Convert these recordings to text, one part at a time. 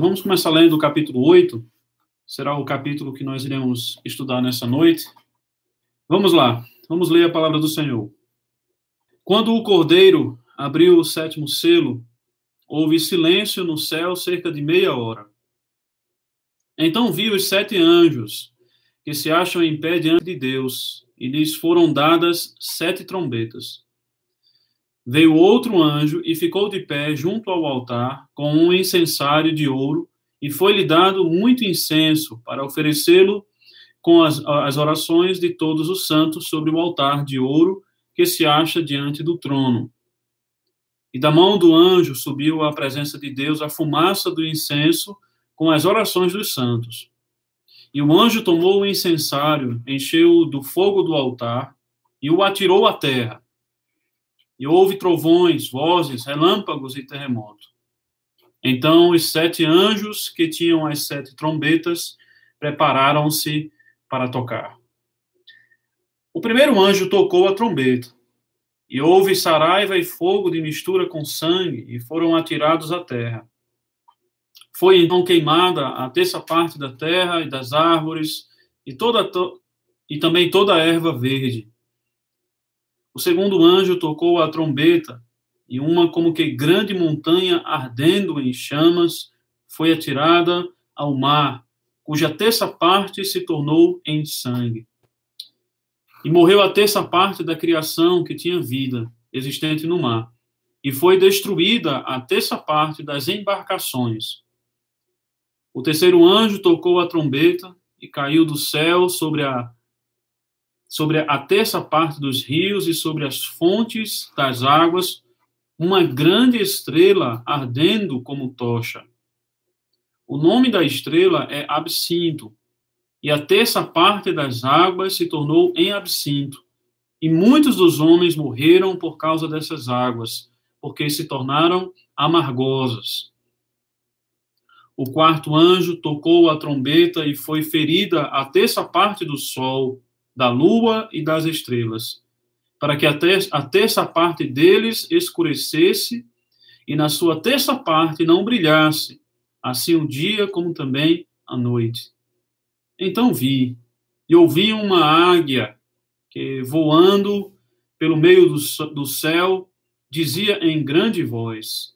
Vamos começar lendo o capítulo 8. Será o capítulo que nós iremos estudar nessa noite. Vamos lá, vamos ler a palavra do Senhor. Quando o cordeiro abriu o sétimo selo, houve silêncio no céu cerca de meia hora. Então vi os sete anjos que se acham em pé diante de Deus, e lhes foram dadas sete trombetas. Veio outro anjo e ficou de pé junto ao altar com um incensário de ouro, e foi-lhe dado muito incenso para oferecê-lo com as, as orações de todos os santos sobre o altar de ouro que se acha diante do trono. E da mão do anjo subiu à presença de Deus a fumaça do incenso com as orações dos santos. E o anjo tomou o incensário, encheu do fogo do altar e o atirou à terra e houve trovões, vozes, relâmpagos e terremoto. Então os sete anjos que tinham as sete trombetas prepararam-se para tocar. O primeiro anjo tocou a trombeta, e houve saraiva e fogo de mistura com sangue, e foram atirados à terra. Foi então queimada a terça parte da terra e das árvores, e, toda, e também toda a erva verde. O segundo anjo tocou a trombeta, e uma como que grande montanha ardendo em chamas foi atirada ao mar, cuja terça parte se tornou em sangue. E morreu a terça parte da criação que tinha vida, existente no mar, e foi destruída a terça parte das embarcações. O terceiro anjo tocou a trombeta e caiu do céu sobre a sobre a terça parte dos rios e sobre as fontes das águas, uma grande estrela ardendo como tocha. O nome da estrela é Absinto, e a terça parte das águas se tornou em absinto. E muitos dos homens morreram por causa dessas águas, porque se tornaram amargosas. O quarto anjo tocou a trombeta e foi ferida a terça parte do sol, da lua e das estrelas, para que a, ter a terça parte deles escurecesse e na sua terça parte não brilhasse, assim o dia como também a noite. Então vi, e ouvi uma águia que, voando pelo meio do céu, dizia em grande voz: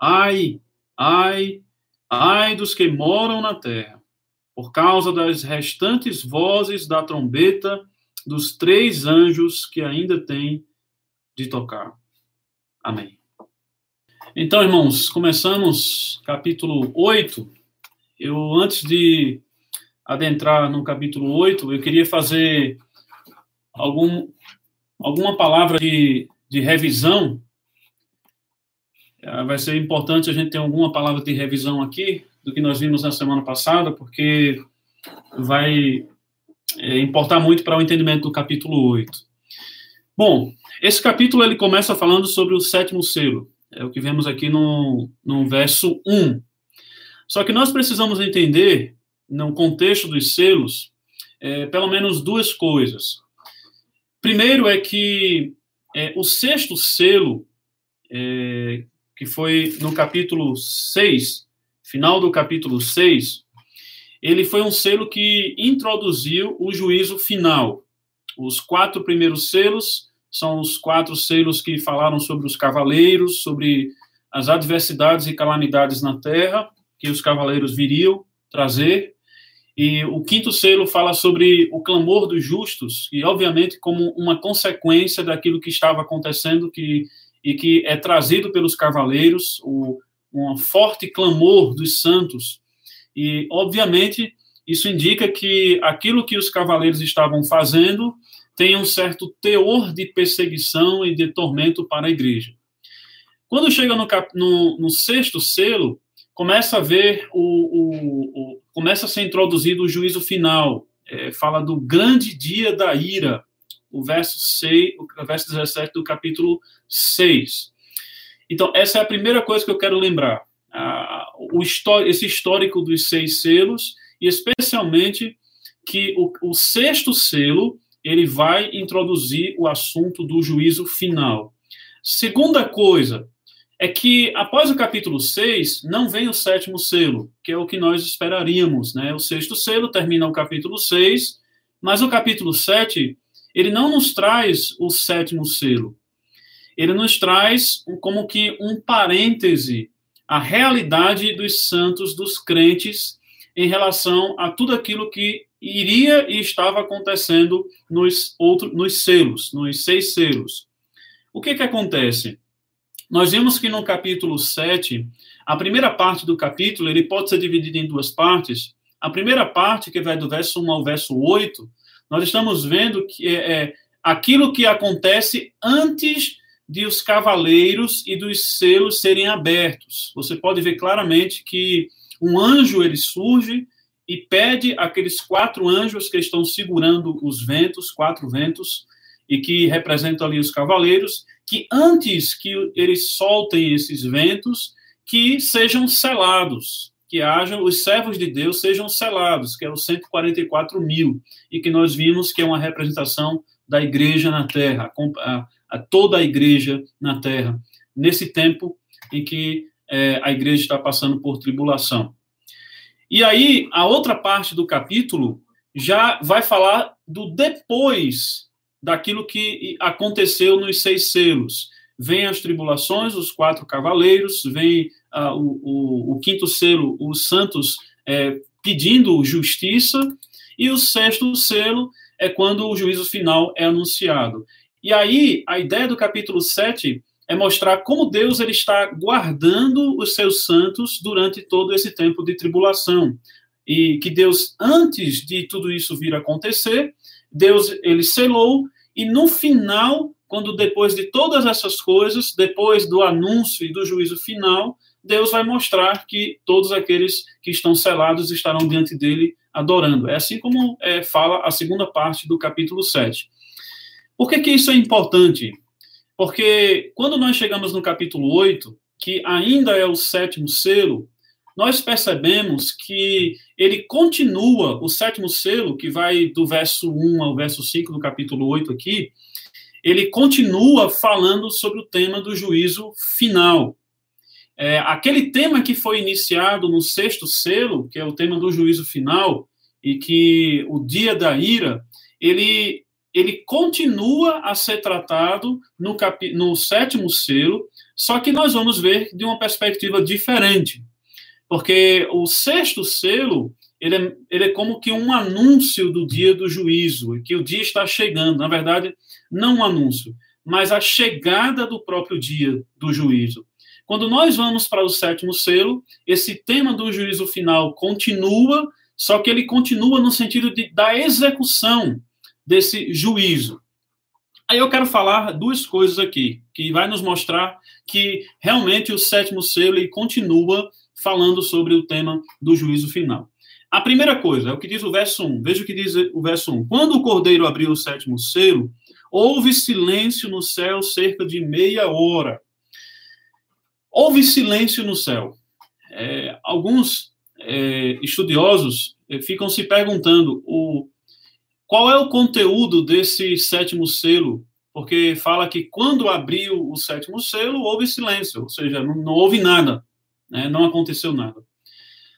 Ai, ai, ai dos que moram na terra por causa das restantes vozes da trombeta dos três anjos que ainda têm de tocar. Amém. Então, irmãos, começamos capítulo 8. Eu, antes de adentrar no capítulo 8, eu queria fazer algum, alguma palavra de, de revisão. Ah, vai ser importante a gente ter alguma palavra de revisão aqui, do que nós vimos na semana passada, porque vai é, importar muito para o entendimento do capítulo 8. Bom, esse capítulo ele começa falando sobre o sétimo selo, é o que vemos aqui no, no verso 1. Só que nós precisamos entender, no contexto dos selos, é, pelo menos duas coisas. Primeiro é que é, o sexto selo, é, que foi no capítulo 6, final do capítulo 6, ele foi um selo que introduziu o juízo final. Os quatro primeiros selos são os quatro selos que falaram sobre os cavaleiros, sobre as adversidades e calamidades na terra que os cavaleiros viriam trazer. E o quinto selo fala sobre o clamor dos justos, e obviamente como uma consequência daquilo que estava acontecendo que, e que é trazido pelos cavaleiros, o, um forte clamor dos santos. E, obviamente, isso indica que aquilo que os cavaleiros estavam fazendo tem um certo teor de perseguição e de tormento para a igreja. Quando chega no, cap, no, no sexto selo, começa a ver o, o, o, começa a ser introduzido o juízo final. É, fala do grande dia da ira, o verso 6, o verso 17 do capítulo 6. Então, essa é a primeira coisa que eu quero lembrar. Ah, o esse histórico dos seis selos, e especialmente que o, o sexto selo ele vai introduzir o assunto do juízo final. Segunda coisa, é que após o capítulo 6, não vem o sétimo selo, que é o que nós esperaríamos, né? O sexto selo termina o capítulo 6, mas o capítulo 7, ele não nos traz o sétimo selo. Ele nos traz como que um parêntese a realidade dos santos, dos crentes, em relação a tudo aquilo que iria e estava acontecendo nos, outro, nos selos, nos seis selos. O que que acontece? Nós vimos que no capítulo 7, a primeira parte do capítulo, ele pode ser dividido em duas partes. A primeira parte, que vai do verso 1 ao verso 8, nós estamos vendo que é, é aquilo que acontece antes de os cavaleiros e dos selos serem abertos. Você pode ver claramente que um anjo ele surge e pede aqueles quatro anjos que estão segurando os ventos, quatro ventos, e que representam ali os cavaleiros, que antes que eles soltem esses ventos, que sejam selados, que hajam, os servos de Deus sejam selados, que é os 144 mil, e que nós vimos que é uma representação da igreja na terra, a, a toda a igreja na terra, nesse tempo em que é, a igreja está passando por tribulação. E aí, a outra parte do capítulo já vai falar do depois daquilo que aconteceu nos seis selos. Vem as tribulações, os quatro cavaleiros, vem uh, o, o, o, quinto selo, os santos é, pedindo justiça, e o sexto selo é quando o juízo final é anunciado. E aí, a ideia do capítulo 7 é mostrar como Deus ele está guardando os seus santos durante todo esse tempo de tribulação. E que Deus, antes de tudo isso vir a acontecer, Deus ele selou, e no final, quando depois de todas essas coisas, depois do anúncio e do juízo final, Deus vai mostrar que todos aqueles que estão selados estarão diante dele adorando. É assim como é, fala a segunda parte do capítulo 7. Por que, que isso é importante? Porque quando nós chegamos no capítulo 8, que ainda é o sétimo selo, nós percebemos que ele continua, o sétimo selo, que vai do verso 1 ao verso 5 do capítulo 8 aqui, ele continua falando sobre o tema do juízo final. É, aquele tema que foi iniciado no sexto selo, que é o tema do juízo final, e que o dia da ira, ele ele continua a ser tratado no, capi, no sétimo selo, só que nós vamos ver de uma perspectiva diferente. Porque o sexto selo, ele é, ele é como que um anúncio do dia do juízo, que o dia está chegando. Na verdade, não um anúncio, mas a chegada do próprio dia do juízo. Quando nós vamos para o sétimo selo, esse tema do juízo final continua, só que ele continua no sentido de, da execução desse juízo. Aí eu quero falar duas coisas aqui, que vai nos mostrar que realmente o sétimo selo continua falando sobre o tema do juízo final. A primeira coisa é o que diz o verso 1. Veja o que diz o verso 1. Quando o cordeiro abriu o sétimo selo, houve silêncio no céu cerca de meia hora. Houve silêncio no céu. É, alguns é, estudiosos é, ficam se perguntando: o, qual é o conteúdo desse sétimo selo? Porque fala que quando abriu o sétimo selo, houve silêncio, ou seja, não, não houve nada, né? não aconteceu nada.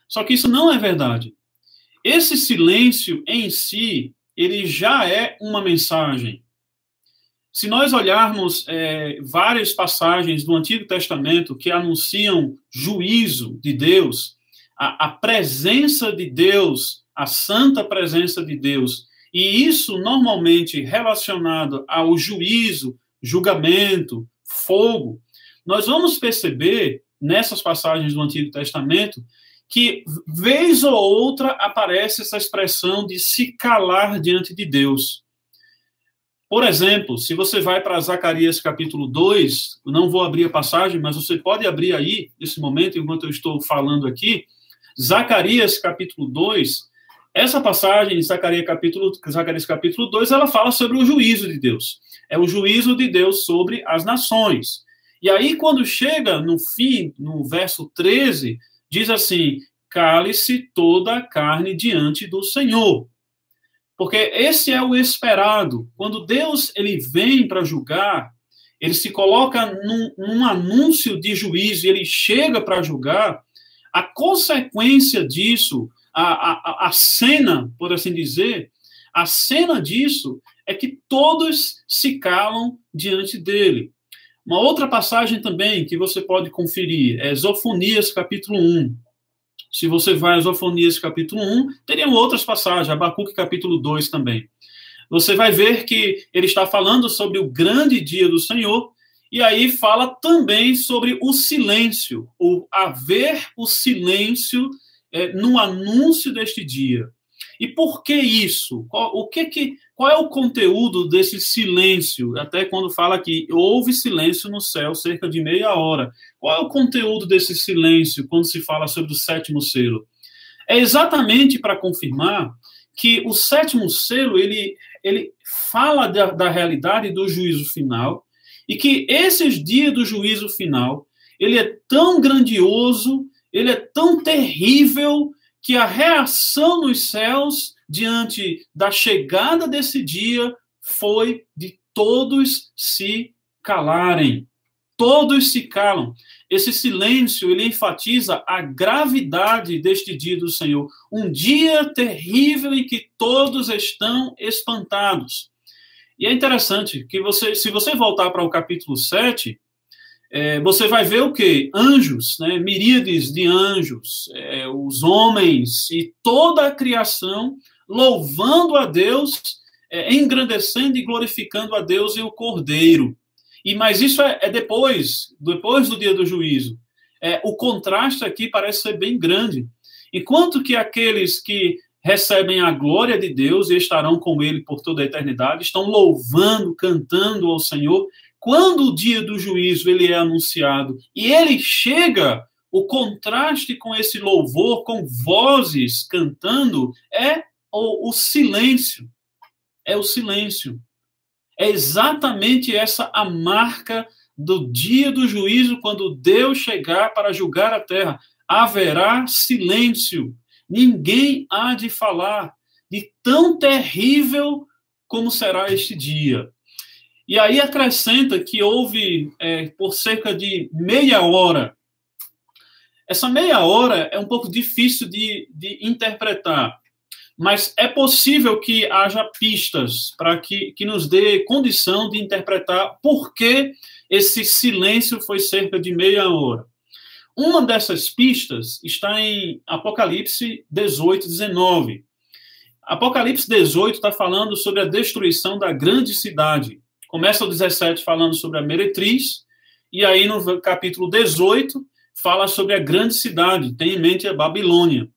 Só que isso não é verdade. Esse silêncio em si, ele já é uma mensagem. Se nós olharmos é, várias passagens do Antigo Testamento que anunciam juízo de Deus, a, a presença de Deus, a santa presença de Deus, e isso normalmente relacionado ao juízo, julgamento, fogo, nós vamos perceber nessas passagens do Antigo Testamento que vez ou outra aparece essa expressão de se calar diante de Deus. Por exemplo, se você vai para Zacarias capítulo 2, não vou abrir a passagem, mas você pode abrir aí, nesse momento, enquanto eu estou falando aqui, Zacarias capítulo 2, essa passagem, Zacarias capítulo, Zacarias capítulo 2, ela fala sobre o juízo de Deus. É o juízo de Deus sobre as nações. E aí, quando chega no fim, no verso 13, diz assim: cale-se toda a carne diante do Senhor. Porque esse é o esperado. Quando Deus ele vem para julgar, ele se coloca num, num anúncio de juízo, ele chega para julgar, a consequência disso, a, a, a cena, por assim dizer, a cena disso é que todos se calam diante dele. Uma outra passagem também que você pode conferir é Zofonias capítulo 1. Se você vai a Zofonias capítulo 1, teriam outras passagens, Abacuque capítulo 2 também. Você vai ver que ele está falando sobre o grande dia do Senhor, e aí fala também sobre o silêncio, o haver o silêncio é, no anúncio deste dia. E por que isso? Qual, o que que, qual é o conteúdo desse silêncio? Até quando fala que houve silêncio no céu cerca de meia hora. Qual é o conteúdo desse silêncio quando se fala sobre o sétimo selo? É exatamente para confirmar que o sétimo selo ele, ele fala da, da realidade do juízo final e que esses dias do juízo final ele é tão grandioso, ele é tão terrível que a reação nos céus diante da chegada desse dia foi de todos se calarem. Todos se calam. Esse silêncio, ele enfatiza a gravidade deste dia do Senhor. Um dia terrível em que todos estão espantados. E é interessante que você, se você voltar para o capítulo 7, é, você vai ver o que? Anjos, né? miríades de anjos, é, os homens e toda a criação louvando a Deus, é, engrandecendo e glorificando a Deus e o Cordeiro. E mas isso é, é depois, depois do dia do juízo. É, o contraste aqui parece ser bem grande. Enquanto que aqueles que recebem a glória de Deus e estarão com Ele por toda a eternidade, estão louvando, cantando ao Senhor, quando o dia do juízo ele é anunciado e ele chega, o contraste com esse louvor, com vozes cantando, é o, o silêncio. É o silêncio. É exatamente essa a marca do dia do juízo, quando Deus chegar para julgar a terra. Haverá silêncio. Ninguém há de falar de tão terrível como será este dia. E aí acrescenta que houve, é, por cerca de meia hora, essa meia hora é um pouco difícil de, de interpretar, mas é possível que haja pistas para que, que nos dê condição de interpretar por que esse silêncio foi cerca de meia hora. Uma dessas pistas está em Apocalipse 18, 19. Apocalipse 18 está falando sobre a destruição da grande cidade. Começa o 17 falando sobre a meretriz, e aí no capítulo 18 fala sobre a grande cidade, tem em mente a Babilônia.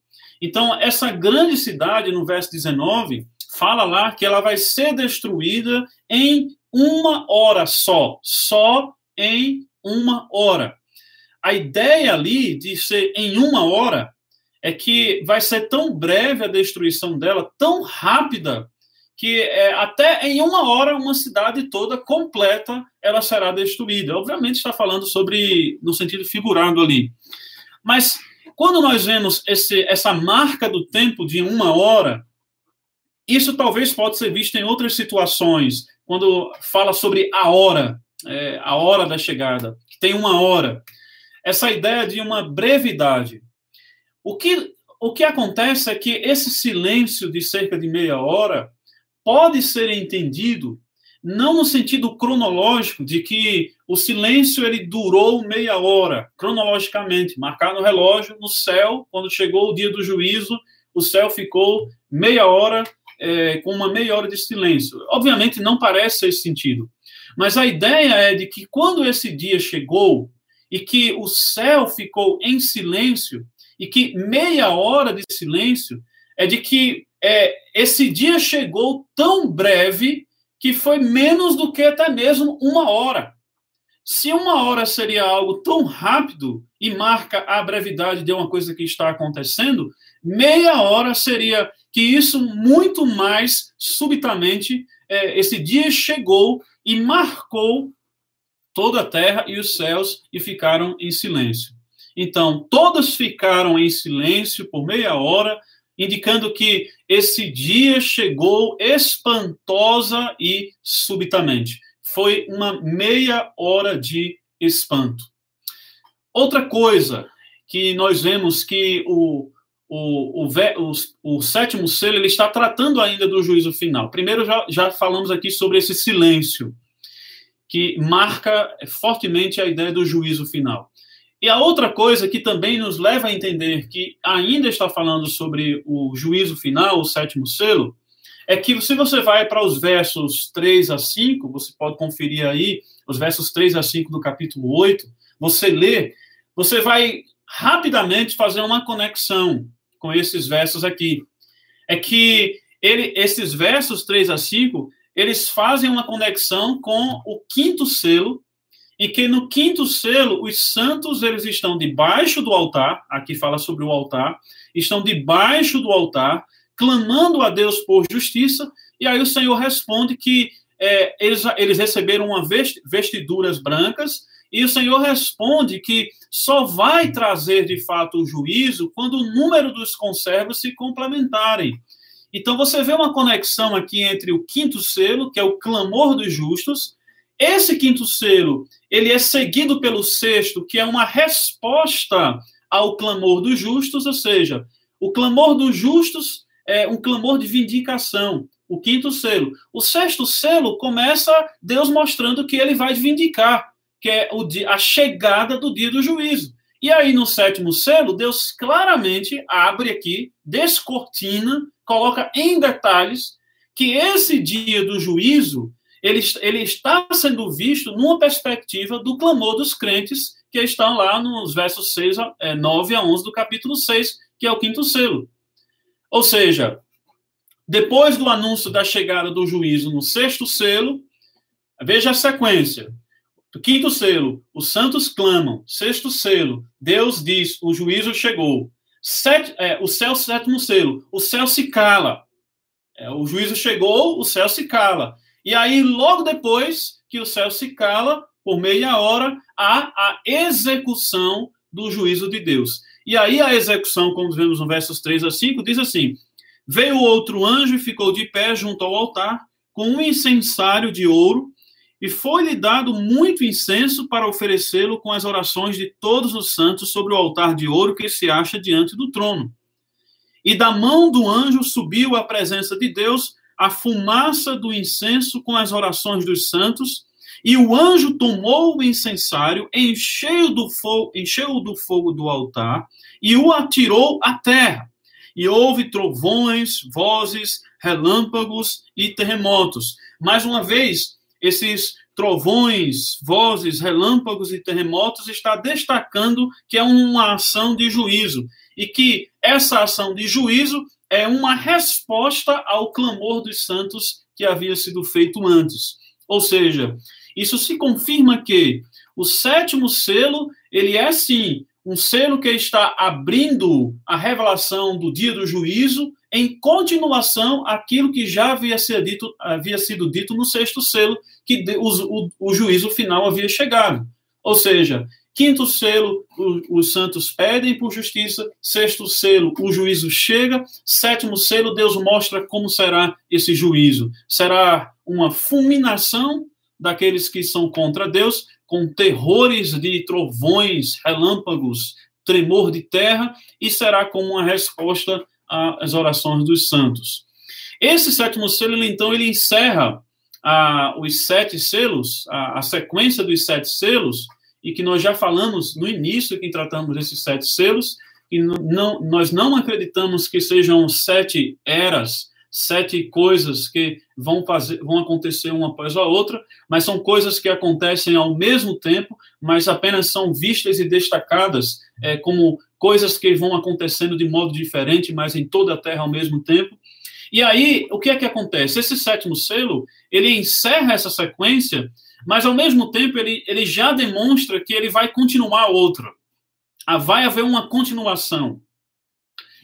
Então, essa grande cidade, no verso 19, fala lá que ela vai ser destruída em uma hora só, só em uma hora. A ideia ali de ser em uma hora é que vai ser tão breve a destruição dela, tão rápida, que é, até em uma hora uma cidade toda completa ela será destruída. Obviamente está falando sobre no sentido figurado ali, mas quando nós vemos esse, essa marca do tempo de uma hora, isso talvez pode ser visto em outras situações, quando fala sobre a hora, é, a hora da chegada, que tem uma hora. Essa ideia de uma brevidade. O que, o que acontece é que esse silêncio de cerca de meia hora pode ser entendido não no sentido cronológico de que o silêncio ele durou meia hora, cronologicamente, marcado no relógio, no céu, quando chegou o dia do juízo, o céu ficou meia hora, é, com uma meia hora de silêncio. Obviamente não parece esse sentido, mas a ideia é de que quando esse dia chegou e que o céu ficou em silêncio, e que meia hora de silêncio é de que é, esse dia chegou tão breve que foi menos do que até mesmo uma hora. Se uma hora seria algo tão rápido e marca a brevidade de uma coisa que está acontecendo, meia hora seria que isso muito mais subitamente é, esse dia chegou e marcou toda a terra e os céus e ficaram em silêncio. Então, todos ficaram em silêncio por meia hora indicando que esse dia chegou espantosa e subitamente. foi uma meia hora de espanto. Outra coisa que nós vemos que o, o, o, o, o, sétimo selo ele está tratando ainda do juízo final. Primeiro, já, já falamos aqui sobre esse silêncio, que marca fortemente a ideia do juízo final. E a outra coisa que também nos leva a entender que ainda está falando sobre o juízo final, o sétimo selo, é que se você vai para os versos 3 a 5, você pode conferir aí os versos 3 a 5 do capítulo 8, você lê, você vai rapidamente fazer uma conexão com esses versos aqui. É que ele, esses versos 3 a 5, eles fazem uma conexão com o quinto selo, e que no quinto selo, os santos eles estão debaixo do altar, aqui fala sobre o altar, estão debaixo do altar, clamando a Deus por justiça, e aí o Senhor responde que é, eles, eles receberam uma vestiduras brancas, e o Senhor responde que só vai trazer de fato o juízo quando o número dos conservos se complementarem. Então você vê uma conexão aqui entre o quinto selo, que é o clamor dos justos. Esse quinto selo, ele é seguido pelo sexto, que é uma resposta ao clamor dos justos, ou seja, o clamor dos justos é um clamor de vindicação. O quinto selo. O sexto selo começa Deus mostrando que ele vai vindicar que é o dia, a chegada do dia do juízo. E aí, no sétimo selo, Deus claramente abre aqui, descortina, coloca em detalhes que esse dia do juízo ele, ele está sendo visto numa perspectiva do clamor dos crentes que estão lá nos versos 6 a, é, 9 a 11 do capítulo 6, que é o quinto selo. Ou seja, depois do anúncio da chegada do juízo no sexto selo, veja a sequência. Quinto selo, os santos clamam. Sexto selo, Deus diz, o juízo chegou. Sete, é, o céu, sétimo selo, o céu se cala. É, o juízo chegou, o céu se cala. E aí, logo depois que o céu se cala, por meia hora, há a execução do juízo de Deus. E aí, a execução, como vemos no versos 3 a 5, diz assim: Veio outro anjo e ficou de pé junto ao altar, com um incensário de ouro e foi-lhe dado muito incenso para oferecê-lo com as orações de todos os santos sobre o altar de ouro que se acha diante do trono. E da mão do anjo subiu à presença de Deus a fumaça do incenso com as orações dos santos, e o anjo tomou o incensário, encheu do fogo, encheu do fogo do altar e o atirou à terra. E houve trovões, vozes, relâmpagos e terremotos. Mais uma vez, esses trovões, vozes, relâmpagos e terremotos está destacando que é uma ação de juízo e que essa ação de juízo é uma resposta ao clamor dos santos que havia sido feito antes. Ou seja, isso se confirma que o sétimo selo, ele é sim um selo que está abrindo a revelação do dia do juízo em continuação aquilo que já havia sido dito, havia sido dito no sexto selo, que o, o, o juízo final havia chegado. Ou seja, quinto selo, os santos pedem por justiça, sexto selo, o juízo chega, sétimo selo, Deus mostra como será esse juízo. Será uma fulminação daqueles que são contra Deus, com terrores de trovões, relâmpagos, tremor de terra, e será como uma resposta as orações dos santos. Esse sétimo selo, então, ele encerra a, os sete selos, a, a, sequência dos sete selos, e que nós já falamos no início que tratamos desses sete selos, e não, nós não acreditamos que sejam sete eras, sete coisas que vão, fazer, vão acontecer uma após a outra, mas são coisas que acontecem ao mesmo tempo, mas apenas são vistas e destacadas é, como coisas que vão acontecendo de modo diferente, mas em toda a Terra ao mesmo tempo. E aí, o que é que acontece? Esse sétimo selo, ele encerra essa sequência, mas ao mesmo tempo ele, ele já demonstra que ele vai continuar outra. Ah, vai haver uma continuação.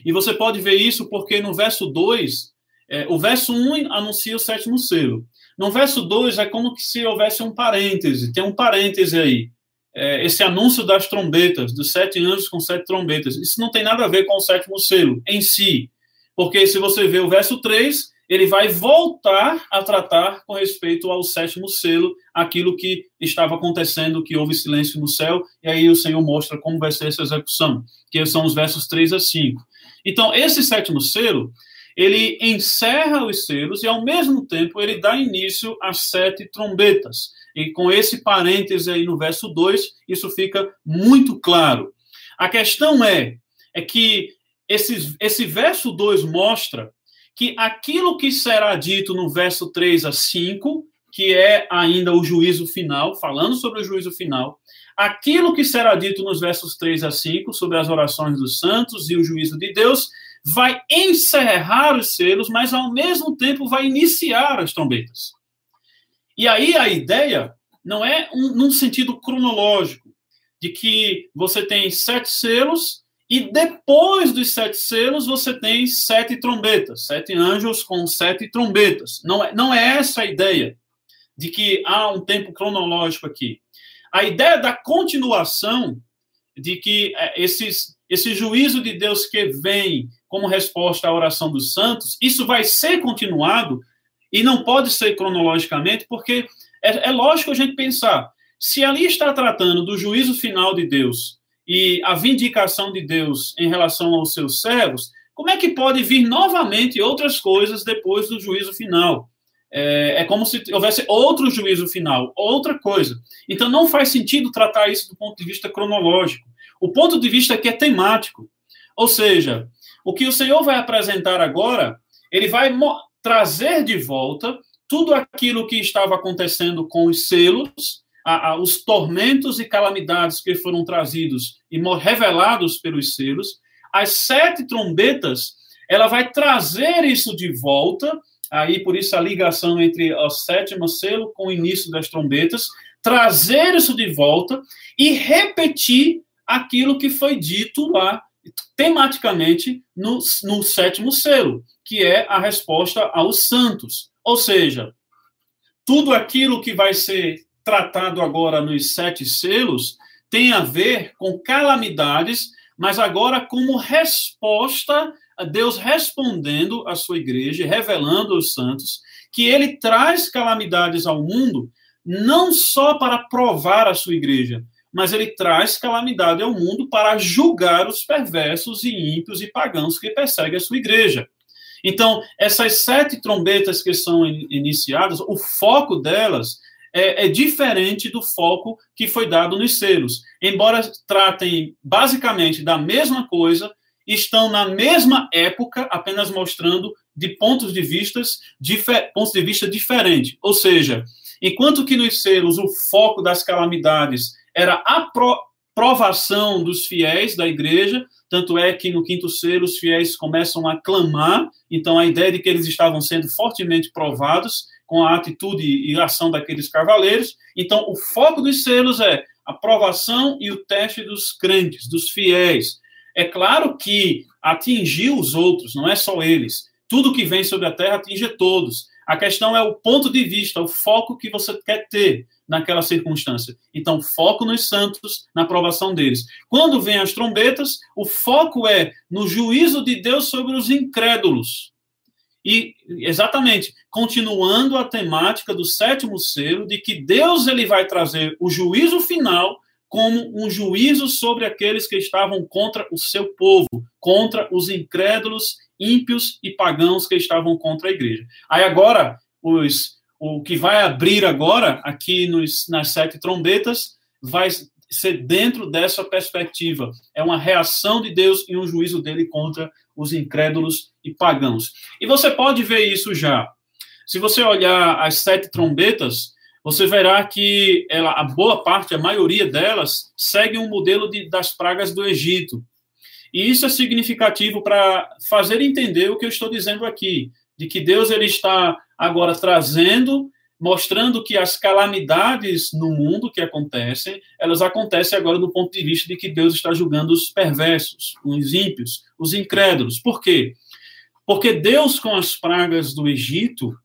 E você pode ver isso porque no verso 2, é, o verso 1 anuncia o sétimo selo. No verso 2 é como se houvesse um parêntese, tem um parêntese aí. É, esse anúncio das trombetas, dos sete anjos com sete trombetas. Isso não tem nada a ver com o sétimo selo em si. Porque se você vê o verso 3, ele vai voltar a tratar com respeito ao sétimo selo, aquilo que estava acontecendo, que houve silêncio no céu, e aí o Senhor mostra como vai ser essa execução, que são os versos 3 a 5. Então, esse sétimo selo, ele encerra os selos e, ao mesmo tempo, ele dá início às sete trombetas. E com esse parêntese aí no verso 2, isso fica muito claro. A questão é, é que esse, esse verso 2 mostra que aquilo que será dito no verso 3 a 5, que é ainda o juízo final, falando sobre o juízo final, aquilo que será dito nos versos 3 a 5, sobre as orações dos santos e o juízo de Deus, vai encerrar os selos, mas ao mesmo tempo vai iniciar as trombetas. E aí a ideia não é um, num sentido cronológico, de que você tem sete selos e depois dos sete selos, você tem sete trombetas, sete anjos com sete trombetas. Não é, não é essa a ideia de que há um tempo cronológico aqui. A ideia da continuação, de que é, esses, esse juízo de Deus que vem como resposta à oração dos santos, isso vai ser continuado e não pode ser cronologicamente, porque é, é lógico a gente pensar, se ali está tratando do juízo final de Deus e a vindicação de Deus em relação aos seus servos, como é que pode vir novamente outras coisas depois do juízo final? É, é, como se houvesse outro juízo final, outra coisa. Então não faz sentido tratar isso do ponto de vista cronológico. O ponto de vista aqui é temático. Ou seja, o que o Senhor vai apresentar agora, ele vai trazer de volta tudo aquilo que estava acontecendo com os selos a, a, os tormentos e calamidades que foram trazidos e revelados pelos selos, as sete trombetas, ela vai trazer isso de volta, aí por isso a ligação entre o sétimo selo com o início das trombetas, trazer isso de volta e repetir aquilo que foi dito lá tematicamente no, no sétimo selo, que é a resposta aos santos. Ou seja, tudo aquilo que vai ser tratado agora nos sete selos tem a ver com calamidades, mas agora como resposta a Deus respondendo à sua igreja, revelando aos santos que ele traz calamidades ao mundo não só para provar a sua igreja, mas ele traz calamidade ao mundo para julgar os perversos e ímpios e pagãos que perseguem a sua igreja. Então, essas sete trombetas que são iniciadas, o foco delas é, é, diferente do foco que foi dado nos selos. Embora tratem basicamente da mesma coisa, estão na mesma época, apenas mostrando de pontos de vistas pontos de vista diferentes. Ou seja, enquanto que nos selos o foco das calamidades era a provação dos fiéis da igreja, tanto é que no quinto selo os fiéis começam a clamar, então a ideia de que eles estavam sendo fortemente provados, com a atitude e ação daqueles cavaleiros. Então, o foco dos selos é a provação e o teste dos crentes, dos fiéis. É claro que atingiu os outros, não é só eles. Tudo que vem sobre a terra atinge todos. A questão é o ponto de vista, o foco que você quer ter naquela circunstância. Então, foco nos santos, na aprovação deles. Quando vem as trombetas, o foco é no juízo de Deus sobre os incrédulos. E exatamente, continuando a temática do sétimo selo, de que Deus ele vai trazer o juízo final como um juízo sobre aqueles que estavam contra o seu povo, contra os incrédulos, ímpios e pagãos que estavam contra a igreja. Aí agora, os, o que vai abrir agora, aqui nos, nas sete trombetas, vai ser dentro dessa perspectiva. É uma reação de Deus e um juízo dele contra os incrédulos e pagãos. E você pode ver isso já. Se você olhar as sete trombetas, você verá que ela, a boa parte, a maioria delas, segue um modelo de, das pragas do Egito. E isso é significativo para fazer entender o que eu estou dizendo aqui, de que Deus ele está agora trazendo mostrando que as calamidades no mundo que acontecem, elas acontecem agora do ponto de vista de que Deus está julgando os perversos, os ímpios, os incrédulos. Por quê? Porque Deus, com as pragas do Egito,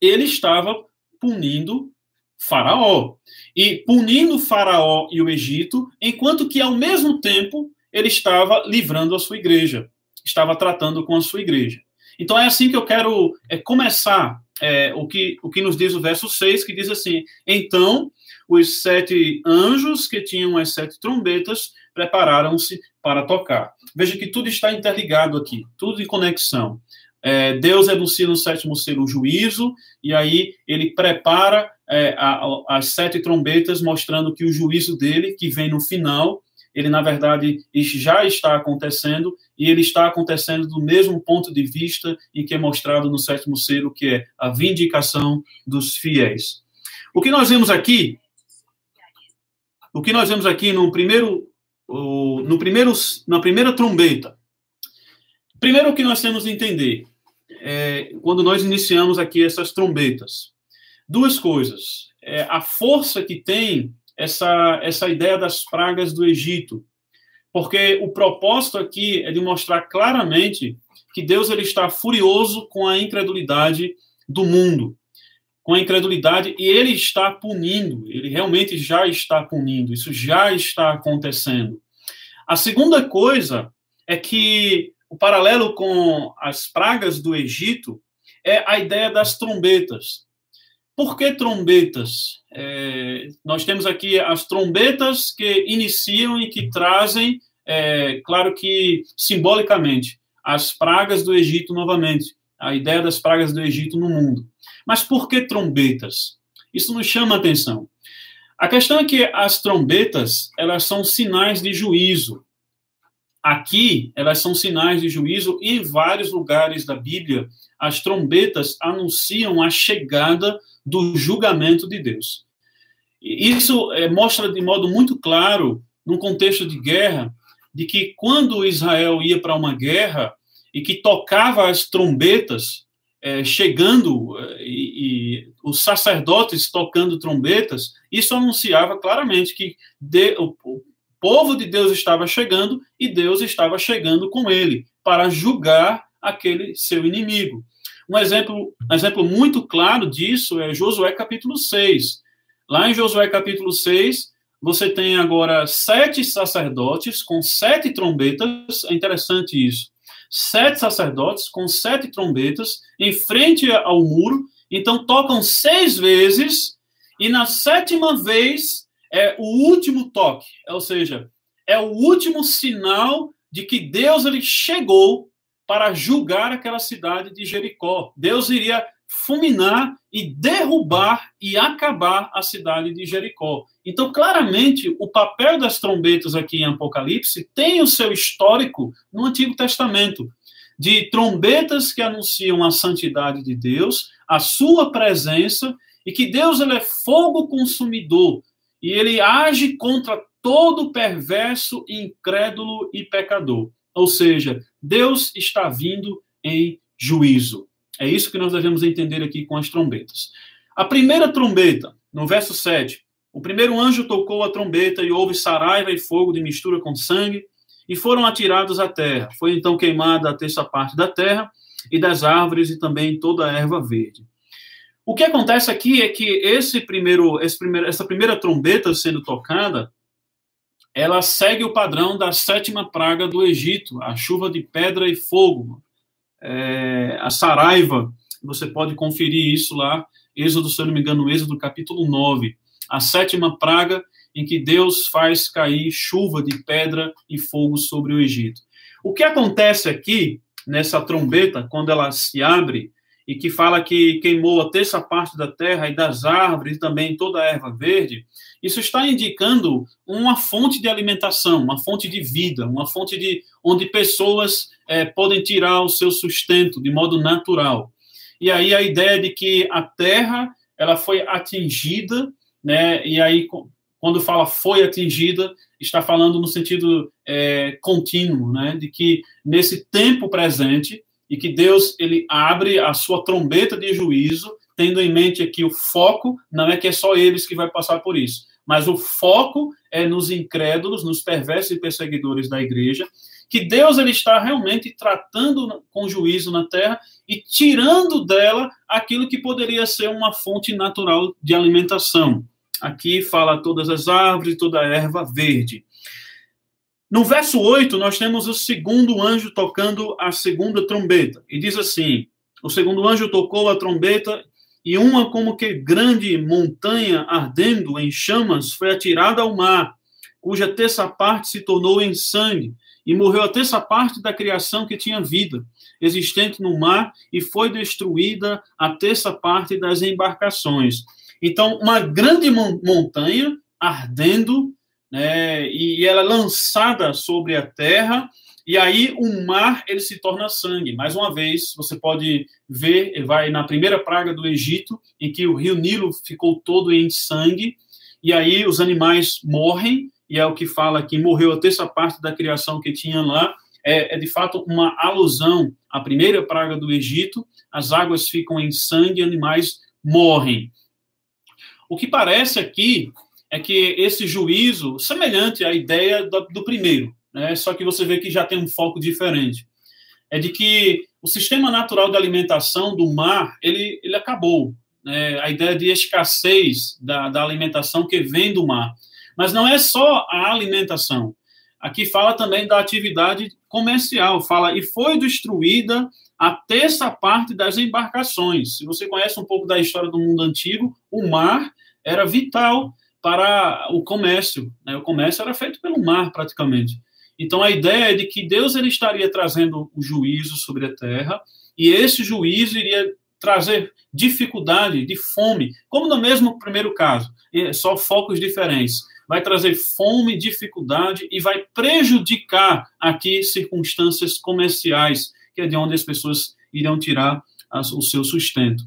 ele estava punindo Faraó. E punindo Faraó e o Egito, enquanto que, ao mesmo tempo, ele estava livrando a sua igreja, estava tratando com a sua igreja. Então é assim que eu quero é, começar é, o, que, o que nos diz o verso 6, que diz assim: Então os sete anjos que tinham as sete trombetas prepararam-se para tocar. Veja que tudo está interligado aqui, tudo em conexão. É, Deus anuncia no sétimo selo o juízo, e aí ele prepara é, a, a, as sete trombetas, mostrando que o juízo dele, que vem no final, ele na verdade já está acontecendo, e ele está acontecendo do mesmo ponto de vista em que é mostrado no sétimo selo, que é a vindicação dos fiéis. O que nós vemos aqui, o que nós vemos aqui no primeiro, no primeiro, na primeira trombeta, primeiro o que nós temos de entender, é, quando nós iniciamos aqui essas trombetas. Duas coisas. É, a força que tem essa, essa ideia das pragas do Egito. Porque o propósito aqui é de mostrar claramente que Deus ele está furioso com a incredulidade do mundo, com a incredulidade, e ele está punindo, ele realmente já está punindo, isso já está acontecendo. A segunda coisa é que o paralelo com as pragas do Egito é a ideia das trombetas. Por que trombetas? É, nós temos aqui as trombetas que iniciam e que trazem, é, claro que simbolicamente, as pragas do Egito novamente, a ideia das pragas do Egito no mundo. Mas por que trombetas? Isso nos chama a atenção. A questão é que as trombetas, elas são sinais de juízo. Aqui, elas são sinais de juízo e em vários lugares da Bíblia, as trombetas anunciam a chegada do julgamento de Deus. Isso é, mostra de modo muito claro, num contexto de guerra, de que quando Israel ia para uma guerra e que tocava as trombetas, é, chegando é, e, e, os sacerdotes tocando trombetas, isso anunciava claramente que de, o povo de Deus estava chegando e Deus estava chegando com ele para julgar aquele seu inimigo. Um exemplo, um exemplo muito claro disso é Josué capítulo 6. Lá em Josué capítulo 6, você tem agora sete sacerdotes com sete trombetas. É interessante isso. Sete sacerdotes com sete trombetas em frente ao muro. Então tocam seis vezes e na sétima vez é o último toque, ou seja, é o último sinal de que Deus ele chegou para julgar aquela cidade de Jericó. Deus iria fulminar e derrubar e acabar a cidade de Jericó. Então, claramente, o papel das trombetas aqui em Apocalipse tem o seu histórico no Antigo Testamento, de trombetas que anunciam a santidade de Deus, a sua presença e que Deus ele é fogo consumidor e ele age contra todo perverso, incrédulo e pecador. Ou seja, Deus está vindo em juízo. É isso que nós devemos entender aqui com as trombetas. A primeira trombeta, no verso 7, o primeiro anjo tocou a trombeta e houve saraiva e fogo de mistura com sangue, e foram atirados à terra. Foi então queimada a terça parte da terra e das árvores e também toda a erva verde. O que acontece aqui é que esse primeiro, esse primeiro, essa primeira trombeta sendo tocada, ela segue o padrão da sétima praga do Egito, a chuva de pedra e fogo, é, a saraiva. Você pode conferir isso lá, Êxodo, se eu não me engano, Êxodo capítulo 9. A sétima praga em que Deus faz cair chuva de pedra e fogo sobre o Egito. O que acontece aqui, nessa trombeta, quando ela se abre, e que fala que queimou a terça parte da terra e das árvores, e também toda a erva verde, isso está indicando uma fonte de alimentação, uma fonte de vida, uma fonte de onde pessoas é, podem tirar o seu sustento de modo natural. E aí a ideia de que a terra ela foi atingida, né? E aí quando fala foi atingida, está falando no sentido é, contínuo, né? De que nesse tempo presente e que Deus ele abre a sua trombeta de juízo, tendo em mente aqui o foco, não é que é só eles que vai passar por isso, mas o foco é nos incrédulos, nos perversos e perseguidores da igreja, que Deus ele está realmente tratando com juízo na terra e tirando dela aquilo que poderia ser uma fonte natural de alimentação. Aqui fala todas as árvores, toda a erva verde. No verso 8, nós temos o segundo anjo tocando a segunda trombeta. E diz assim: O segundo anjo tocou a trombeta, e uma como que grande montanha ardendo em chamas foi atirada ao mar, cuja terça parte se tornou em sangue, e morreu a terça parte da criação que tinha vida, existente no mar, e foi destruída a terça parte das embarcações. Então, uma grande montanha ardendo né, e ela é lançada sobre a terra, e aí o mar ele se torna sangue. Mais uma vez, você pode ver, vai na primeira praga do Egito, em que o rio Nilo ficou todo em sangue, e aí os animais morrem, e é o que fala que morreu a terça parte da criação que tinha lá, é, é, de fato uma alusão à primeira praga do Egito, as águas ficam em sangue, animais morrem. O que parece aqui é que esse juízo, semelhante à ideia do, do primeiro, né, só que você vê que já tem um foco diferente, é de que o sistema natural de alimentação do mar, ele, ele acabou. Né, a ideia de escassez da, da alimentação que vem do mar. Mas não é só a alimentação. Aqui fala também da atividade comercial, fala, e foi destruída a terça parte das embarcações. Se você conhece um pouco da história do mundo antigo, o mar era vital para o comércio. Né? O comércio era feito pelo mar, praticamente. Então, a ideia é de que Deus ele estaria trazendo o juízo sobre a terra, e esse juízo iria trazer dificuldade, de fome, como no mesmo primeiro caso, só focos diferentes. Vai trazer fome, dificuldade e vai prejudicar aqui circunstâncias comerciais, que é de onde as pessoas irão tirar o seu sustento.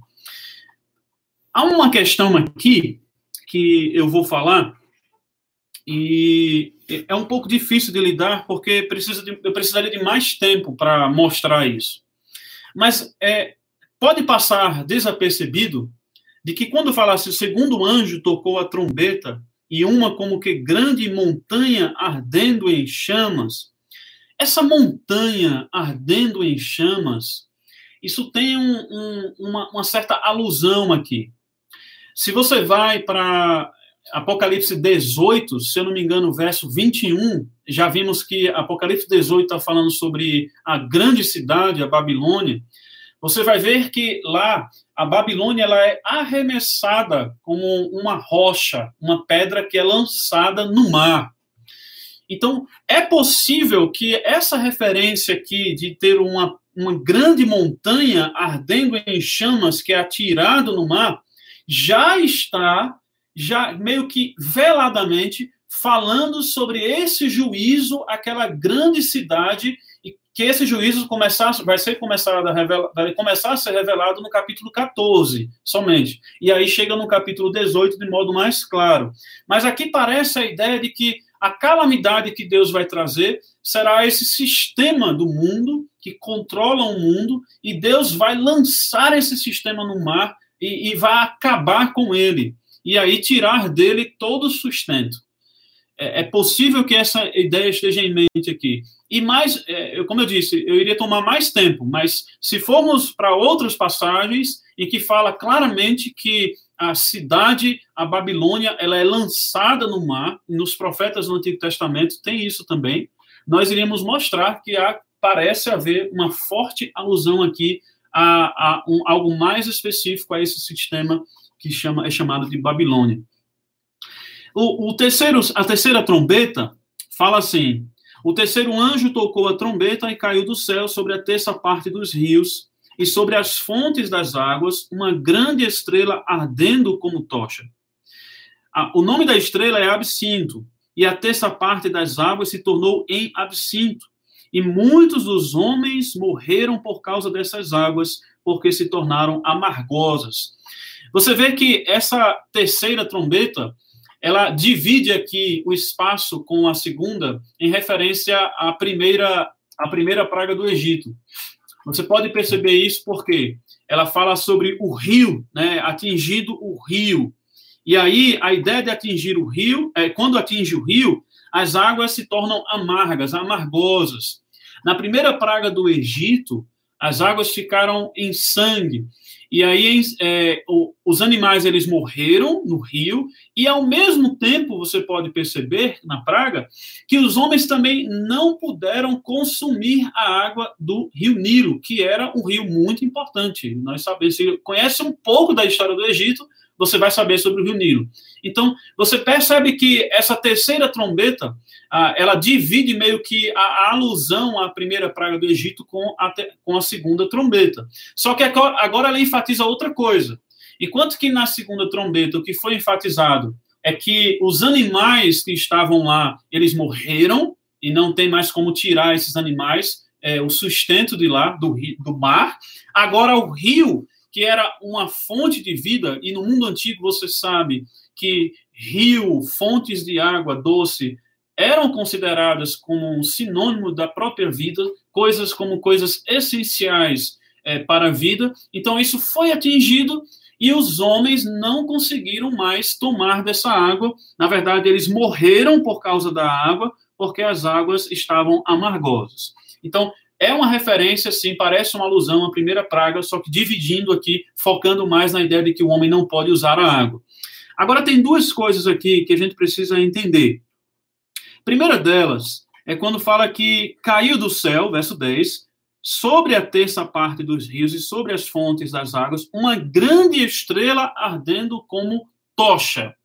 Há uma questão aqui que eu vou falar e é um pouco difícil de lidar porque precisa de, eu precisaria de mais tempo para mostrar isso. Mas é, pode passar desapercebido de que quando falasse o segundo anjo tocou a trombeta e uma como que grande montanha ardendo em chamas, essa montanha ardendo em chamas, isso tem um, um, uma, uma certa alusão aqui. Se você vai para Apocalipse 18, se eu não me engano, verso 21, já vimos que Apocalipse 18 está falando sobre a grande cidade, a Babilônia. Você vai ver que lá a Babilônia ela é arremessada como uma rocha, uma pedra que é lançada no mar. Então, é possível que essa referência aqui de ter uma, uma grande montanha ardendo em chamas que é atirado no mar já está, já meio que veladamente, falando sobre esse juízo, aquela grande cidade, e que esse juízo começar, vai, ser começado a revelar, vai começar a ser revelado no capítulo 14, somente. E aí chega no capítulo 18 de modo mais claro. Mas aqui parece a ideia de que a calamidade que Deus vai trazer será esse sistema do mundo que controla o mundo e Deus vai lançar esse sistema no mar e, e vai acabar com ele. E aí tirar dele todo o sustento. É, é possível que essa ideia esteja em mente aqui. E mais, é, como eu disse, eu iria tomar mais tempo, mas se formos para outras passagens em que fala claramente que a cidade, a Babilônia, ela é lançada no mar, nos profetas do Antigo Testamento tem isso também, nós iríamos mostrar que há, parece haver uma forte alusão aqui a, a um, algo mais específico a esse sistema que chama, é chamado de Babilônia. O, o terceiro, a terceira trombeta fala assim: o terceiro anjo tocou a trombeta e caiu do céu sobre a terça parte dos rios e sobre as fontes das águas uma grande estrela ardendo como tocha. O nome da estrela é Absinto, e a terça parte das águas se tornou em absinto. E muitos dos homens morreram por causa dessas águas, porque se tornaram amargosas. Você vê que essa terceira trombeta, ela divide aqui o espaço com a segunda em referência à primeira, à primeira praga do Egito. Você pode perceber isso porque ela fala sobre o rio, né, atingido o rio. E aí a ideia de atingir o rio, é quando atinge o rio, as águas se tornam amargas, amargosas. Na primeira praga do Egito, as águas ficaram em sangue. e aí é, os animais eles morreram no rio, e ao mesmo tempo você pode perceber na praga que os homens também não puderam consumir a água do rio Nilo, que era um rio muito importante. Nós sabemos, se conhece um pouco da história do Egito, você vai saber sobre o rio Nilo. Então, você percebe que essa terceira trombeta, ah, ela divide meio que a, alusão à primeira praga do Egito com a, com a segunda trombeta. Só que agora, agora ela enfatiza outra coisa. Enquanto que na segunda trombeta, o que foi enfatizado é que os animais que estavam lá, eles morreram, e não tem mais como tirar esses animais, é, o sustento de lá, do, do mar. Agora, o rio que era uma fonte de vida, e no mundo antigo você sabe que rio, fontes de água doce, eram consideradas como um sinônimo da própria vida, coisas como coisas essenciais é, para a vida. Então, isso foi atingido e os homens não conseguiram mais tomar dessa água. Na verdade, eles morreram por causa da água, porque as águas estavam amargosas. Então, é uma referência, sim, parece uma alusão à primeira praga, só que dividindo aqui, focando mais na ideia de que o homem não pode usar a água. Agora, tem duas coisas aqui que a gente precisa entender. primeira delas é quando fala que caiu do céu, verso 10, sobre a terça parte dos rios e sobre as fontes das águas, uma grande estrela ardendo como tocha.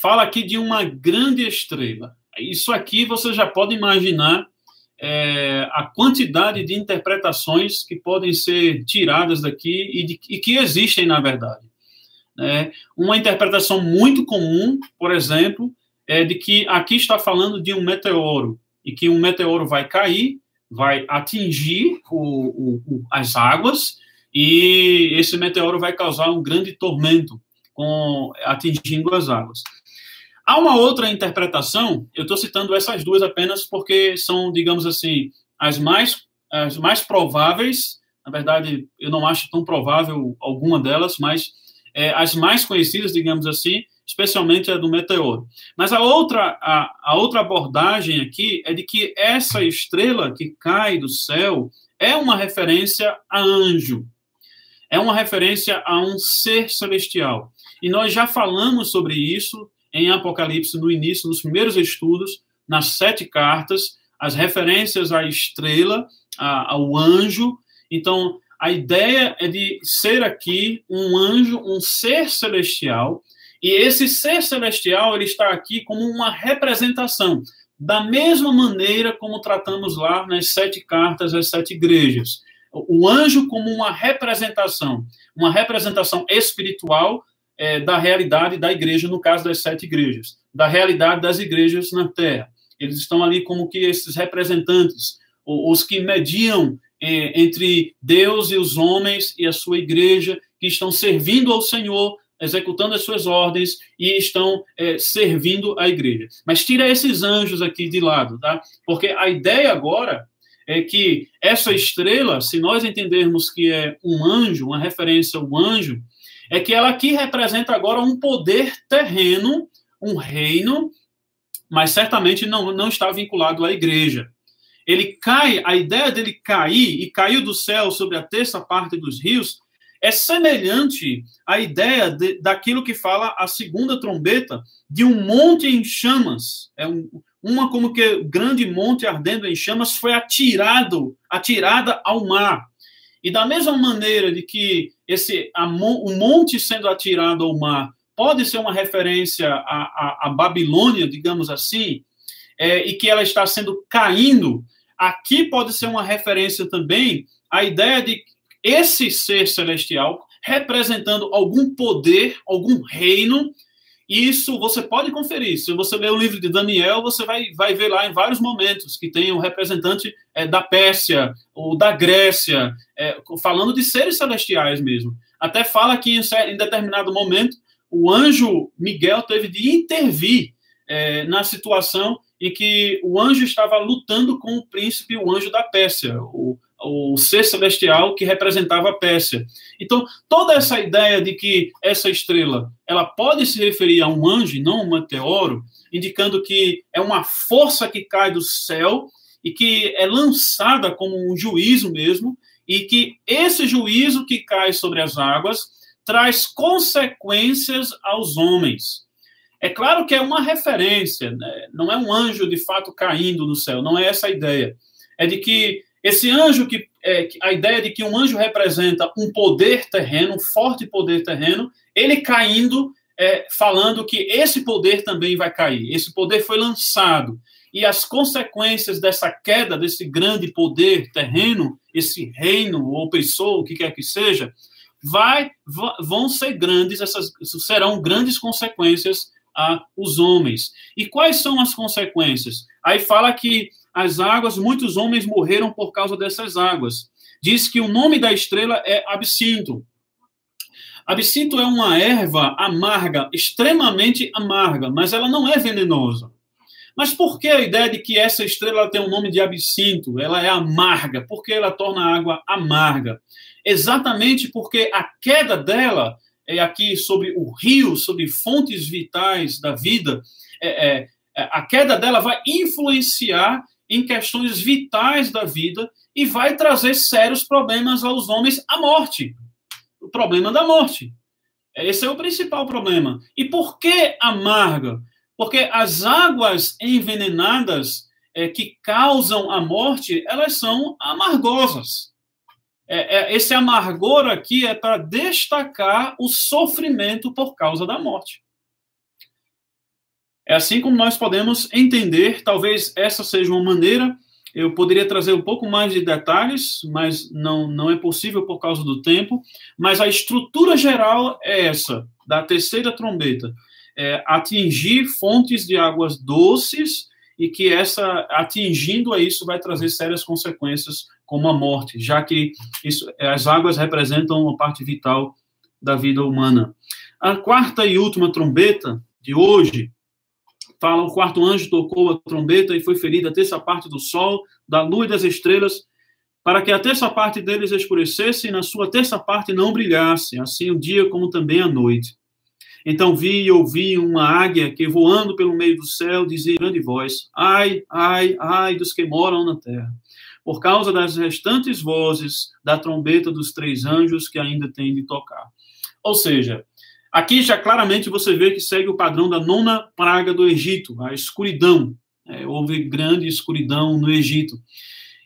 Fala aqui de uma grande estrela. Isso aqui você já pode imaginar é, a quantidade de interpretações que podem ser tiradas daqui e, de, e que existem, na verdade. É, uma interpretação muito comum, por exemplo, é de que aqui está falando de um meteoro e que um meteoro vai cair, vai atingir o, o, as águas e esse meteoro vai causar um grande tormento com atingindo as águas. Há uma outra interpretação, eu estou citando essas duas apenas porque são, digamos assim, as mais, as mais prováveis. Na verdade, eu não acho tão provável alguma delas, mas é, as mais conhecidas, digamos assim, especialmente a do meteoro. Mas a outra, a, a outra abordagem aqui é de que essa estrela que cai do céu é uma referência a anjo, é uma referência a um ser celestial. E nós já falamos sobre isso em Apocalipse no início, nos primeiros estudos, nas sete cartas, as referências à estrela, ao anjo. Então, a ideia é de ser aqui um anjo, um ser celestial, e esse ser celestial ele está aqui como uma representação, da mesma maneira como tratamos lá nas sete cartas às sete igrejas. O anjo como uma representação, uma representação espiritual é, da realidade da igreja, no caso das sete igrejas, da realidade das igrejas na terra. Eles estão ali como que esses representantes, os que mediam é, entre Deus e os homens e a sua igreja, que estão servindo ao Senhor, executando as suas ordens e estão é, servindo a igreja. Mas tira esses anjos aqui de lado, tá? Porque a ideia agora é que essa estrela, se nós entendermos que é um anjo, uma referência ao anjo, é que ela aqui representa agora um poder terreno, um reino, mas certamente não, não está vinculado à igreja. Ele cai, a ideia dele cair e caiu do céu sobre a terça parte dos rios é semelhante à ideia de, daquilo que fala a segunda trombeta de um monte em chamas. É um, uma como que grande monte ardendo em chamas foi atirado, atirada ao mar. E da mesma maneira de que esse a, o monte sendo atirado ao mar pode ser uma referência à, Babilônia, digamos assim, é, e que ela está sendo caindo, aqui pode ser uma referência também à ideia de esse ser celestial representando algum poder, algum reino isso você pode conferir. Se você ler o livro de Daniel, você vai, vai ver lá em vários momentos que tem um representante é, da Pérsia ou da Grécia, é, falando de seres celestiais mesmo. Até fala que em, em, determinado momento o anjo Miguel teve de intervir é, na situação em que o anjo estava lutando com o príncipe, o anjo da Pérsia, o, o ser celestial que representava a Pérsia. Então, toda essa ideia de que essa estrela ela pode se referir a um anjo, não um meteoro, indicando que é uma força que cai do céu e que é lançada como um juízo mesmo. e que esse juízo que cai sobre as águas traz consequências aos homens. É claro que é uma referência, né? não é um anjo de fato caindo no céu, não é essa a ideia. É de que esse anjo que é, a ideia de que um anjo representa um poder terreno, um forte poder terreno, ele caindo, é, falando que esse poder também vai cair. Esse poder foi lançado e as consequências dessa queda desse grande poder terreno, esse reino ou pessoa, o que quer que seja, vai vão ser grandes, essas serão grandes consequências a os homens. E quais são as consequências? Aí fala que as águas, muitos homens morreram por causa dessas águas. Diz que o nome da estrela é absinto. Absinto é uma erva amarga, extremamente amarga, mas ela não é venenosa. Mas por que a ideia de que essa estrela tem o nome de absinto? Ela é amarga. Por que ela torna a água amarga? Exatamente porque a queda dela é aqui sobre o rio, sobre fontes vitais da vida, é, é, é a queda dela vai influenciar em questões vitais da vida e vai trazer sérios problemas aos homens a morte. O problema da morte. Esse é o principal problema. E por que amarga? Porque as águas envenenadas é, que causam a morte, elas são amargosas. É, é, esse amargor aqui é para destacar o sofrimento por causa da morte. É assim como nós podemos entender, talvez essa seja uma maneira, eu poderia trazer um pouco mais de detalhes, mas não, não é possível por causa do tempo, mas a estrutura geral é essa, da terceira trombeta, é atingir fontes de águas doces e que essa, atingindo a isso, vai trazer sérias consequências, como a morte, já que isso, as águas representam uma parte vital da vida humana. A quarta e última trombeta de hoje fala: o quarto anjo tocou a trombeta e foi ferida a terça parte do sol, da lua e das estrelas, para que a terça parte deles escurecesse e na sua terça parte não brilhasse, assim o dia como também a noite. Então vi e ouvi uma águia que voando pelo meio do céu dizia em grande voz: Ai, ai, ai dos que moram na terra, por causa das restantes vozes da trombeta dos três anjos que ainda têm de tocar. Ou seja, Aqui já claramente você vê que segue o padrão da nona praga do Egito, a escuridão. É, houve grande escuridão no Egito.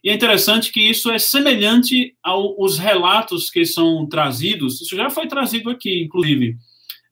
E é interessante que isso é semelhante aos relatos que são trazidos, isso já foi trazido aqui, inclusive,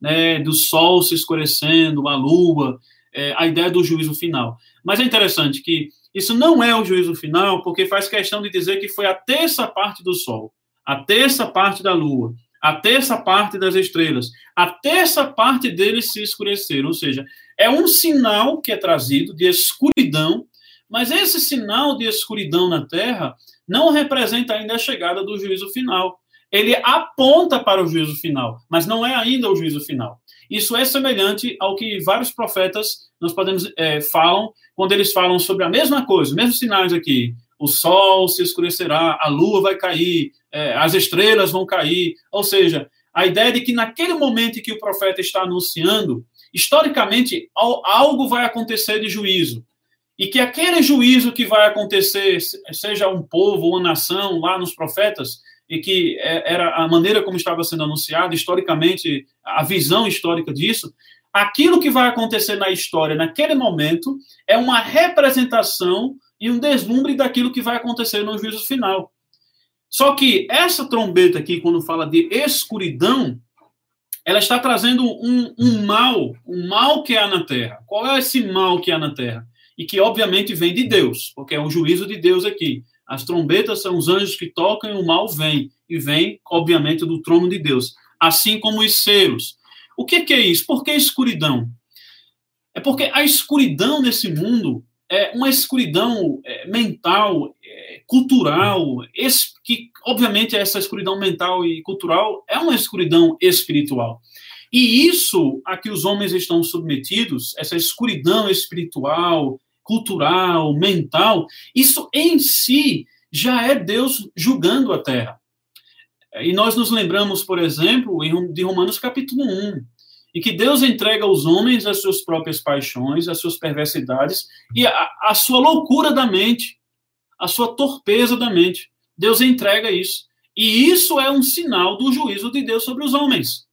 né, do sol se escurecendo, a lua, é, a ideia do juízo final. Mas é interessante que isso não é o juízo final, porque faz questão de dizer que foi a terça parte do sol, a terça parte da lua, a terça parte das estrelas, a terça parte deles se escureceram. Ou seja, é um sinal que é trazido de escuridão, mas esse sinal de escuridão na terra não representa ainda a chegada do juízo final. Ele aponta para o juízo final, mas não é ainda o juízo final. Isso é semelhante ao que vários profetas nós podemos é, falam quando eles falam sobre a mesma coisa, os mesmos sinais aqui. O sol se escurecerá, a lua vai cair, é, as estrelas vão cair. Ou seja, a ideia de que naquele momento em que o profeta está anunciando, historicamente, algo vai acontecer de juízo. E que aquele juízo que vai acontecer, seja um povo ou uma nação, lá nos profetas, e que é, era a maneira como estava sendo anunciado, historicamente, a visão histórica disso, aquilo que vai acontecer na história naquele momento é uma representação e um deslumbre daquilo que vai acontecer no juízo final. Só que essa trombeta aqui, quando fala de escuridão, ela está trazendo um, um, mal, um mal que há na terra. Qual é esse mal que há na terra? E que, obviamente, vem de Deus, porque é o juízo de Deus aqui. As trombetas são os anjos que tocam e o mal vem. E vem, obviamente, do trono de Deus. Assim como os selos. O que, que é isso? Por que escuridão? É porque a escuridão nesse mundo é uma escuridão é, mental, é, cultural, que, obviamente, essa escuridão mental e cultural é uma escuridão espiritual. E isso a que os homens estão submetidos, essa escuridão espiritual, cultural, mental, isso em si já é Deus julgando a terra. E nós nos lembramos, por exemplo, de Romanos capítulo 1, e que Deus entrega aos homens as suas próprias paixões, as suas perversidades e a, a sua loucura da mente, a sua torpeza da mente. Deus entrega isso. E isso é um sinal do juízo de Deus sobre os homens.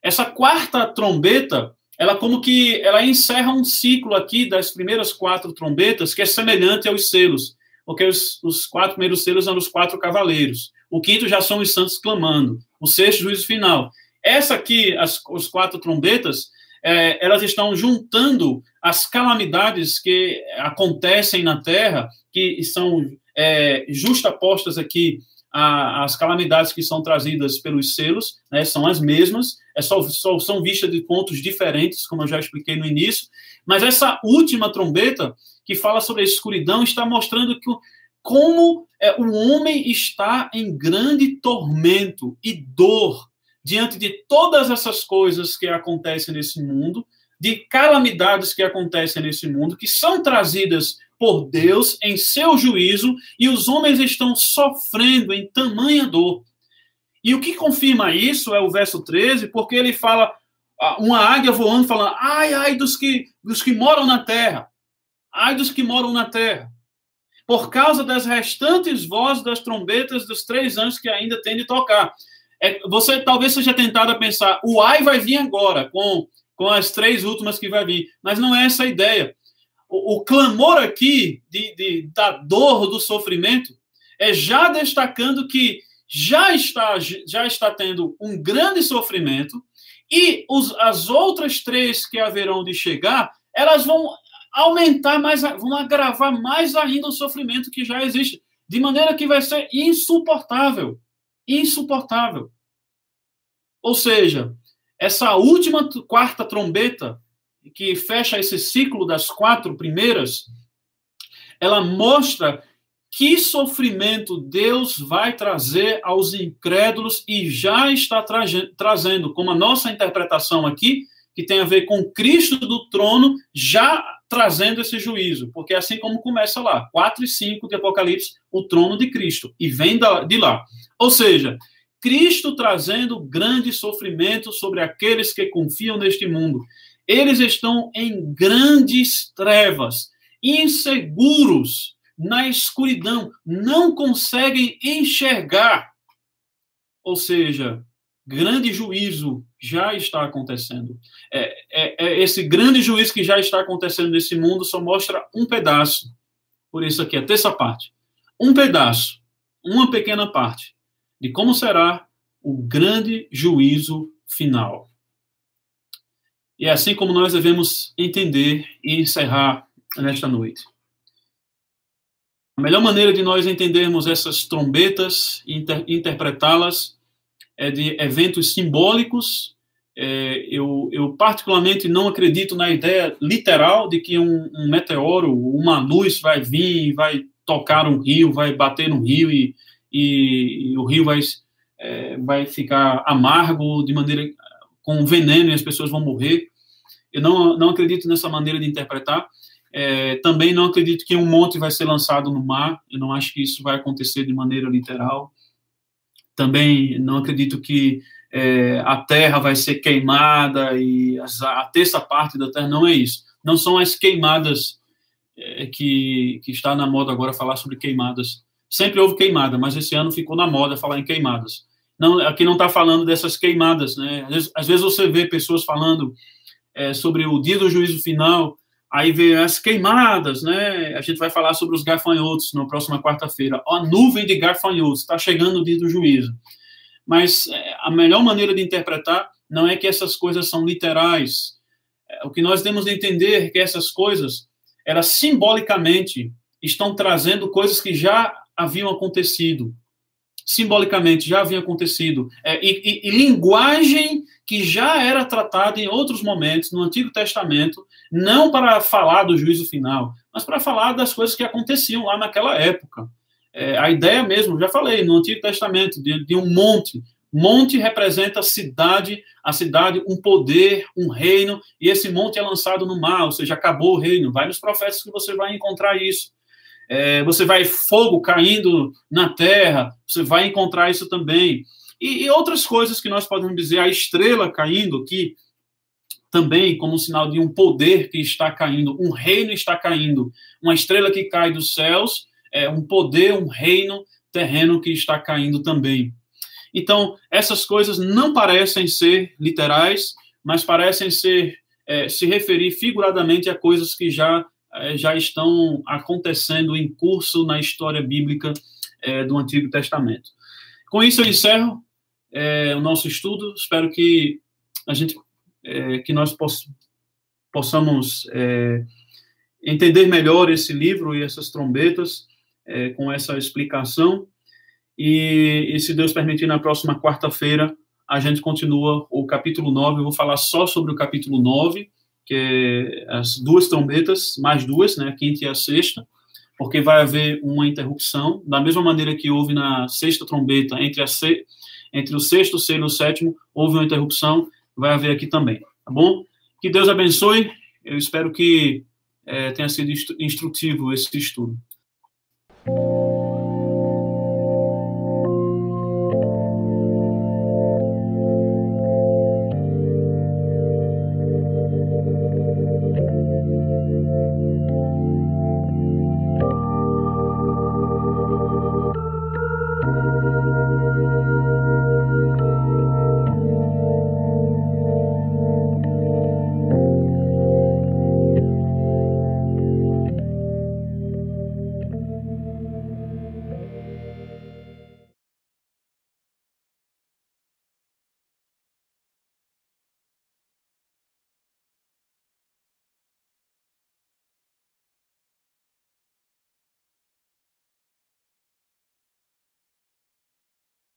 Essa quarta trombeta, ela como que ela encerra um ciclo aqui das primeiras quatro trombetas que é semelhante aos selos, porque os, os quatro primeiros selos são os quatro cavaleiros. O quinto já são os santos clamando. O sexto, juízo final. Essa aqui, as os quatro trombetas, é, elas estão juntando as calamidades que acontecem na Terra, que são é, justapostas aqui às calamidades que são trazidas pelos selos, né, são as mesmas, é só, só, são vistas de pontos diferentes, como eu já expliquei no início, mas essa última trombeta, que fala sobre a escuridão, está mostrando que como é, o homem está em grande tormento e dor diante de todas essas coisas que acontecem nesse mundo, de calamidades que acontecem nesse mundo, que são trazidas por Deus em seu juízo, e os homens estão sofrendo em tamanha dor. E o que confirma isso é o verso 13, porque ele fala, uma águia voando, falando, ai, ai dos que, dos que moram na terra, ai dos que moram na terra, por causa das restantes vozes das trombetas dos três anjos que ainda tem de tocar. É, você talvez seja tentado a pensar, o ai vai vir agora, com, com as três últimas que vai vir, mas não é essa a ideia. O, o clamor aqui de, de, da dor, do sofrimento, é já destacando que já está, já está tendo um grande sofrimento e os, as outras três que haverão de chegar, elas vão aumentar mais, vão agravar mais ainda o sofrimento que já existe, de maneira que vai ser insuportável insuportável. Ou seja, essa última quarta trombeta, que fecha esse ciclo das quatro primeiras, ela mostra que sofrimento Deus vai trazer aos incrédulos e já está tra trazendo, como a nossa interpretação aqui, que tem a ver com Cristo do trono, já trazendo esse juízo, porque assim como começa lá, 4 e 5 de Apocalipse, o trono de Cristo, e vem de lá. Ou seja, Cristo trazendo grande sofrimento sobre aqueles que confiam neste mundo. Eles estão em grandes trevas, inseguros, na escuridão, não conseguem enxergar. Ou seja, grande juízo já está acontecendo. É, é, é, esse grande juízo que já está acontecendo nesse mundo só mostra um pedaço. Por isso aqui, a terça parte. Um pedaço, uma pequena parte de como será o grande juízo final. E é assim como nós devemos entender e encerrar nesta noite. A melhor maneira de nós entendermos essas trombetas e inter interpretá-las é de eventos simbólicos. É, eu, eu, particularmente, não acredito na ideia literal de que um, um meteoro, uma luz vai vir e vai tocar um rio, vai bater no rio e, e, e o rio vai, é, vai ficar amargo de maneira com veneno e as pessoas vão morrer. Eu não, não acredito nessa maneira de interpretar. É, também não acredito que um monte vai ser lançado no mar. Eu não acho que isso vai acontecer de maneira literal. Também não acredito que é, a terra vai ser queimada e a, a terça parte da terra não é isso. Não são as queimadas é, que, que está na moda agora falar sobre queimadas. Sempre houve queimada, mas esse ano ficou na moda falar em queimadas. Não, aqui não está falando dessas queimadas, né? Às às vezes, você vê pessoas falando é, sobre o dia do juízo final, aí vê as queimadas, né? A gente vai falar sobre os gafanhotos na próxima quarta-feira. A nuvem de gafanhotos está chegando o dia do juízo. Mas é, a melhor maneira de interpretar não é que essas coisas são literais. É, o que nós temos de entender é que essas coisas, elas simbolicamente estão trazendo coisas que já haviam acontecido. Simbolicamente já haviam acontecido. É, e, e, e linguagem que já era tratada em outros momentos no Antigo Testamento, não para falar do juízo final, mas para falar das coisas que aconteciam lá naquela época. É, a ideia mesmo, já falei, no Antigo Testamento, de, de um monte. Monte representa a cidade, a cidade, um poder, um reino, e esse monte é lançado no mar, ou seja, acabou o reino. Vai nos profetas que você vai encontrar isso. É, você vai fogo caindo na terra, você vai encontrar isso também. E, e, outras coisas que nós podemos dizer, a estrela caindo, que também como um sinal de um poder que está caindo, um reino está caindo, uma estrela que cai dos céus, é um poder, um reino terreno que está caindo também. Então, essas coisas não parecem ser literais, mas parecem ser é, se referir figuradamente a coisas que já é, já estão acontecendo em curso na história bíblica é, do Antigo Testamento. Com isso eu encerro é, o nosso estudo. Espero que a gente é, que nós poss possamos é, entender melhor esse livro e essas trombetas com essa explicação. E, e se Deus permitir, na próxima quarta-feira, a gente continua o capítulo 9. Eu vou falar só sobre o capítulo 9, que é as duas trombetas, mais duas, né, a quinta e a sexta, porque vai haver uma interrupção, da mesma maneira que houve na sexta trombeta, entre, a se, entre o sexto, o sexto e o sétimo, houve uma interrupção, vai haver aqui também, tá bom? Que Deus abençoe, eu espero que é, tenha sido instrutivo esse estudo.